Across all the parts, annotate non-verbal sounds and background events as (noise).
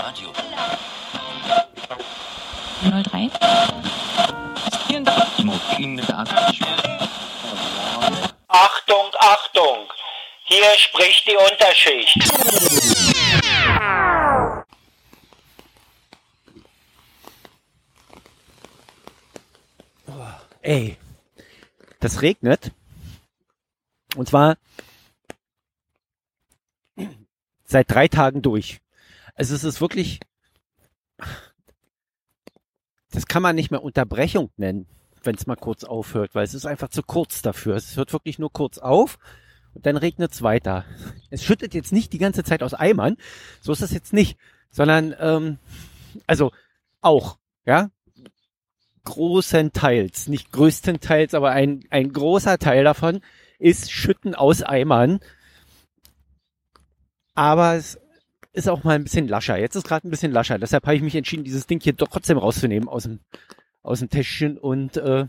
Radio. 03. Achtung, Achtung! Hier spricht die Unterschicht. Ey, das regnet. Und zwar seit drei Tagen durch. Also es ist wirklich, das kann man nicht mehr Unterbrechung nennen, wenn es mal kurz aufhört, weil es ist einfach zu kurz dafür. Es hört wirklich nur kurz auf und dann regnet es weiter. Es schüttet jetzt nicht die ganze Zeit aus Eimern, so ist es jetzt nicht, sondern ähm, also auch, ja, großenteils, nicht größtenteils, aber ein, ein großer Teil davon ist Schütten aus Eimern. Aber es ist auch mal ein bisschen lascher. Jetzt ist gerade ein bisschen lascher. Deshalb habe ich mich entschieden, dieses Ding hier trotzdem rauszunehmen aus dem, aus dem Täschchen und äh,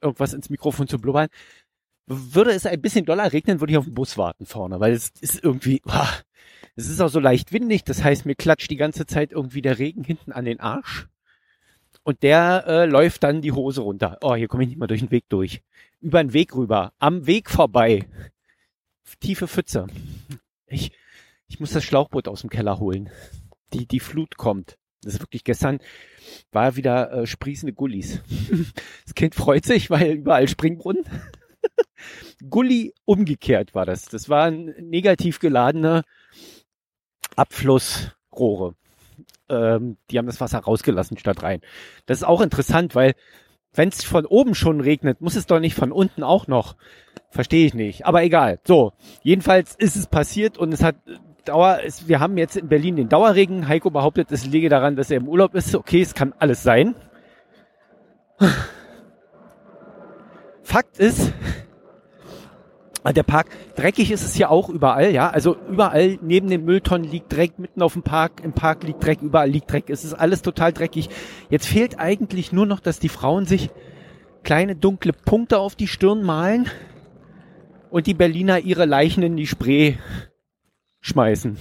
irgendwas ins Mikrofon zu blubbern. Würde es ein bisschen doller regnen, würde ich auf den Bus warten vorne, weil es ist irgendwie, boah, es ist auch so leicht windig. Das heißt, mir klatscht die ganze Zeit irgendwie der Regen hinten an den Arsch. Und der äh, läuft dann die Hose runter. Oh, hier komme ich nicht mal durch den Weg durch. Über den Weg rüber. Am Weg vorbei. Tiefe Pfütze. Ich, ich muss das Schlauchboot aus dem Keller holen. Die, die Flut kommt. Das ist wirklich gestern war wieder äh, sprießende Gullis. (laughs) Das Kind freut sich, weil überall Springbrunnen. (laughs) Gully umgekehrt war das. Das waren negativ geladene Abflussrohre ähm, die haben das Wasser rausgelassen statt rein. Das ist auch interessant, weil wenn es von oben schon regnet, muss es doch nicht von unten auch noch. Verstehe ich nicht. Aber egal. So, jedenfalls ist es passiert und es hat Dauer. Es, wir haben jetzt in Berlin den Dauerregen. Heiko behauptet, es liege daran, dass er im Urlaub ist. Okay, es kann alles sein. Fakt ist, der Park, dreckig ist es hier auch überall, ja. Also überall neben den Mülltonnen liegt Dreck, mitten auf dem Park, im Park liegt Dreck, überall liegt Dreck. Es ist alles total dreckig. Jetzt fehlt eigentlich nur noch, dass die Frauen sich kleine dunkle Punkte auf die Stirn malen und die Berliner ihre Leichen in die Spree schmeißen.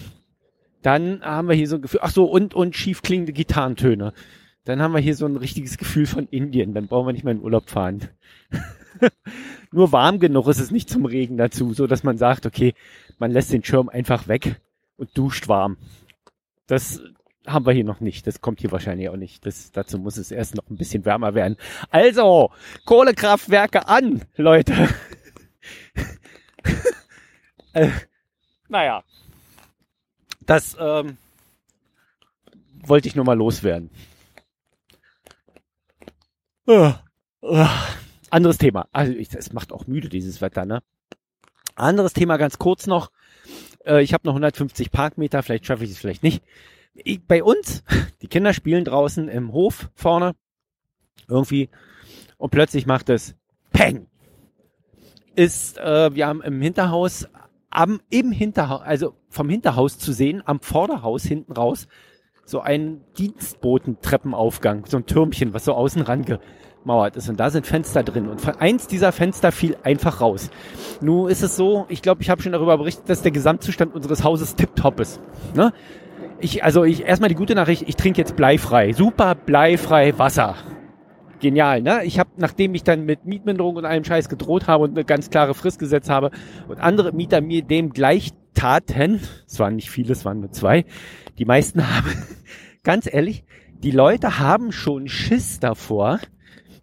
Dann haben wir hier so ein Gefühl, ach so, und, und schief klingende Gitarrentöne. Dann haben wir hier so ein richtiges Gefühl von Indien. Dann brauchen wir nicht mehr in Urlaub fahren. (laughs) Nur warm genug ist es nicht zum Regen dazu, so dass man sagt, okay, man lässt den Schirm einfach weg und duscht warm. Das haben wir hier noch nicht. Das kommt hier wahrscheinlich auch nicht. Das, dazu muss es erst noch ein bisschen wärmer werden. Also, Kohlekraftwerke an, Leute. (laughs) äh, naja. Das ähm, wollte ich nur mal loswerden. Uh, uh. Anderes Thema. Also ich, es macht auch müde, dieses Wetter, ne? Anderes Thema ganz kurz noch. Äh, ich habe noch 150 Parkmeter, vielleicht schaffe ich es vielleicht nicht. Ich, bei uns, (laughs) die Kinder spielen draußen im Hof vorne irgendwie und plötzlich macht es Peng. Ist, äh, wir haben im Hinterhaus, am, im Hinterhaus, also vom Hinterhaus zu sehen, am Vorderhaus hinten raus, so ein Dienstbotentreppenaufgang, so ein Türmchen, was so außen range gemauert ist und da sind Fenster drin und eins dieser Fenster fiel einfach raus. Nun ist es so, ich glaube, ich habe schon darüber berichtet, dass der Gesamtzustand unseres Hauses tipptopp ist. Ne? Ich, also ich erstmal die gute Nachricht, ich trinke jetzt bleifrei, super bleifrei Wasser. Genial, ne? Ich habe, nachdem ich dann mit Mietminderung und allem Scheiß gedroht habe und eine ganz klare Frist gesetzt habe und andere Mieter mir dem gleich taten, es waren nicht viele, es waren nur zwei, die meisten (laughs) haben, ganz ehrlich, die Leute haben schon Schiss davor,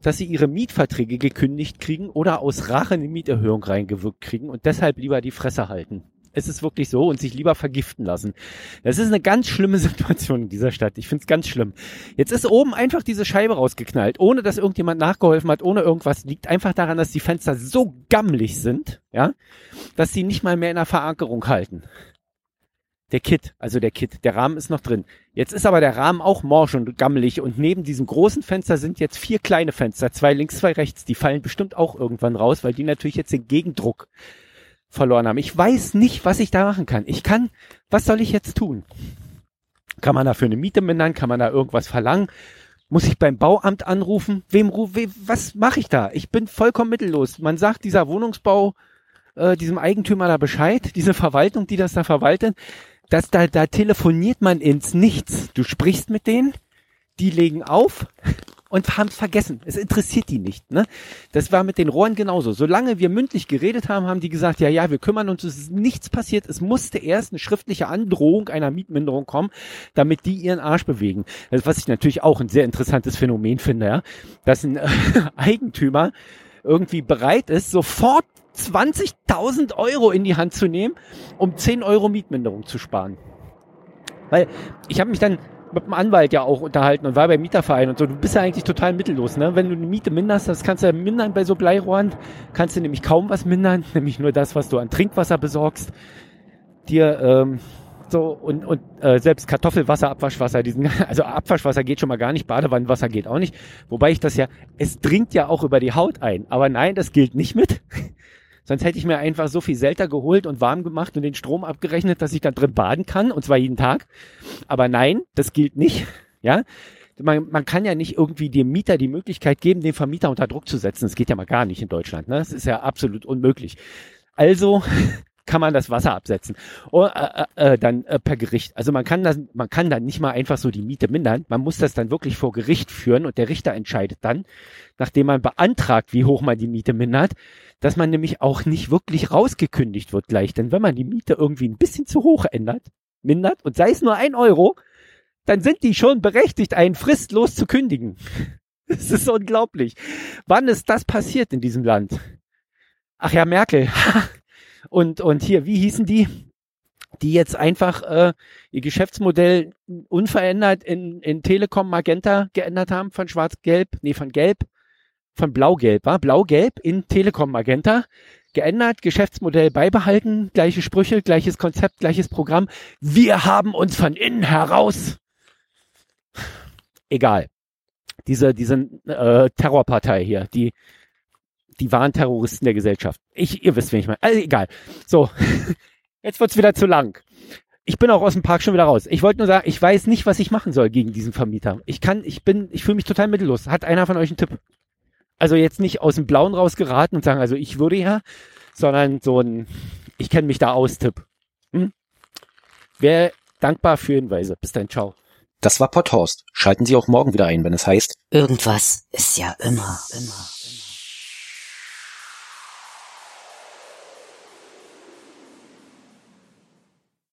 dass sie ihre Mietverträge gekündigt kriegen oder aus Rache eine Mieterhöhung reingewirkt kriegen und deshalb lieber die Fresse halten. Es ist wirklich so und sich lieber vergiften lassen. Das ist eine ganz schlimme (laughs) Situation in dieser Stadt. Ich finde es ganz schlimm. Jetzt ist oben einfach diese Scheibe rausgeknallt, ohne dass irgendjemand nachgeholfen hat, ohne irgendwas. Liegt einfach daran, dass die Fenster so gammelig sind, ja, dass sie nicht mal mehr in der Verankerung halten der Kit, also der Kit, der Rahmen ist noch drin. Jetzt ist aber der Rahmen auch morsch und gammelig und neben diesem großen Fenster sind jetzt vier kleine Fenster, zwei links, zwei rechts. Die fallen bestimmt auch irgendwann raus, weil die natürlich jetzt den Gegendruck verloren haben. Ich weiß nicht, was ich da machen kann. Ich kann, was soll ich jetzt tun? Kann man dafür eine Miete mindern? Kann man da irgendwas verlangen? Muss ich beim Bauamt anrufen? Wem rufe, was mache ich da? Ich bin vollkommen mittellos. Man sagt, dieser Wohnungsbau, äh, diesem Eigentümer da Bescheid, (laughs) diese Verwaltung, die das da verwaltet, dass da, da telefoniert man ins Nichts. Du sprichst mit denen, die legen auf und haben es vergessen. Es interessiert die nicht. Ne? Das war mit den Rohren genauso. Solange wir mündlich geredet haben, haben die gesagt, ja, ja, wir kümmern uns, es ist nichts passiert. Es musste erst eine schriftliche Androhung einer Mietminderung kommen, damit die ihren Arsch bewegen. Das, was ich natürlich auch ein sehr interessantes Phänomen finde, ja, dass ein äh, (laughs) Eigentümer irgendwie bereit ist, sofort 20.000 Euro in die Hand zu nehmen, um 10 Euro Mietminderung zu sparen. Weil ich habe mich dann mit dem Anwalt ja auch unterhalten und war beim Mieterverein und so. Du bist ja eigentlich total mittellos, ne? Wenn du eine Miete minderst, das kannst du ja mindern bei so Bleirohren, kannst du nämlich kaum was mindern, (laughs) nämlich nur das, was du an Trinkwasser besorgst. Dir, ähm, so und, und äh, selbst Kartoffelwasser, Abwaschwasser, diesen, (laughs) also Abwaschwasser geht schon mal gar nicht, Badewannenwasser geht auch nicht. Wobei ich das ja, es dringt ja auch über die Haut ein. Aber nein, das gilt nicht mit. (laughs) Sonst hätte ich mir einfach so viel Selter geholt und warm gemacht und den Strom abgerechnet, dass ich da drin baden kann, und zwar jeden Tag. Aber nein, das gilt nicht. (laughs) Ja, man, man kann ja nicht irgendwie dem Mieter die Möglichkeit geben, den Vermieter unter Druck zu setzen. Das geht ja mal gar nicht in Deutschland. Ne? Das ist ja absolut unmöglich. Also (laughs) kann man das Wasser absetzen. Oder äh, äh, äh, dann äh, per Gericht. Also man kann das, man kann dann nicht mal einfach so die Miete mindern. Man muss das dann wirklich vor Gericht führen und der Richter entscheidet dann, nachdem man beantragt, wie hoch man die Miete mindert, dass man nämlich auch nicht wirklich rausgekündigt wird gleich. Denn wenn man die Miete irgendwie ein bisschen zu hoch ändert, mindert und sei es nur ein Euro, dann sind die schon berechtigt, einen fristlos zu kündigen. (laughs) Das ist unglaublich. Wann ist das passiert in diesem Land? Ach ja, Merkel. (laughs) Und, und hier, wie hießen die? Die jetzt einfach äh, ihr Geschäftsmodell unverändert in, in Telekom Magenta geändert haben, von Schwarz-Gelb, nee, von Gelb, von Blau-Gelb, war Blau-Gelb in Telekom Magenta geändert, Geschäftsmodell beibehalten, gleiche Sprüche, gleiches Konzept, gleiches Programm. Wir haben uns von innen heraus. Egal. Diese, diese äh, Terrorpartei hier, die die waren Terroristen der Gesellschaft. Ich, ihr wisst, wen ich meine. Also egal. So, (laughs) jetzt wird's wieder zu lang. Ich bin auch aus dem Park schon wieder raus. Ich wollte nur sagen, ich weiß nicht, was ich machen soll gegen diesen Vermieter. Ich kann, ich bin, ich fühle mich total mittellos. Hat einer von euch einen Tipp? Also jetzt nicht aus dem Blauen rausgeraten und sagen, also ich würde ja, sondern so ein, ich kenne mich da aus Tipp. Hm? Wäre dankbar für Hinweise. Bis dann, ciao. Das war Potthorst. Schalten Sie auch morgen wieder ein, wenn es heißt. Irgendwas ist ja immer, immer.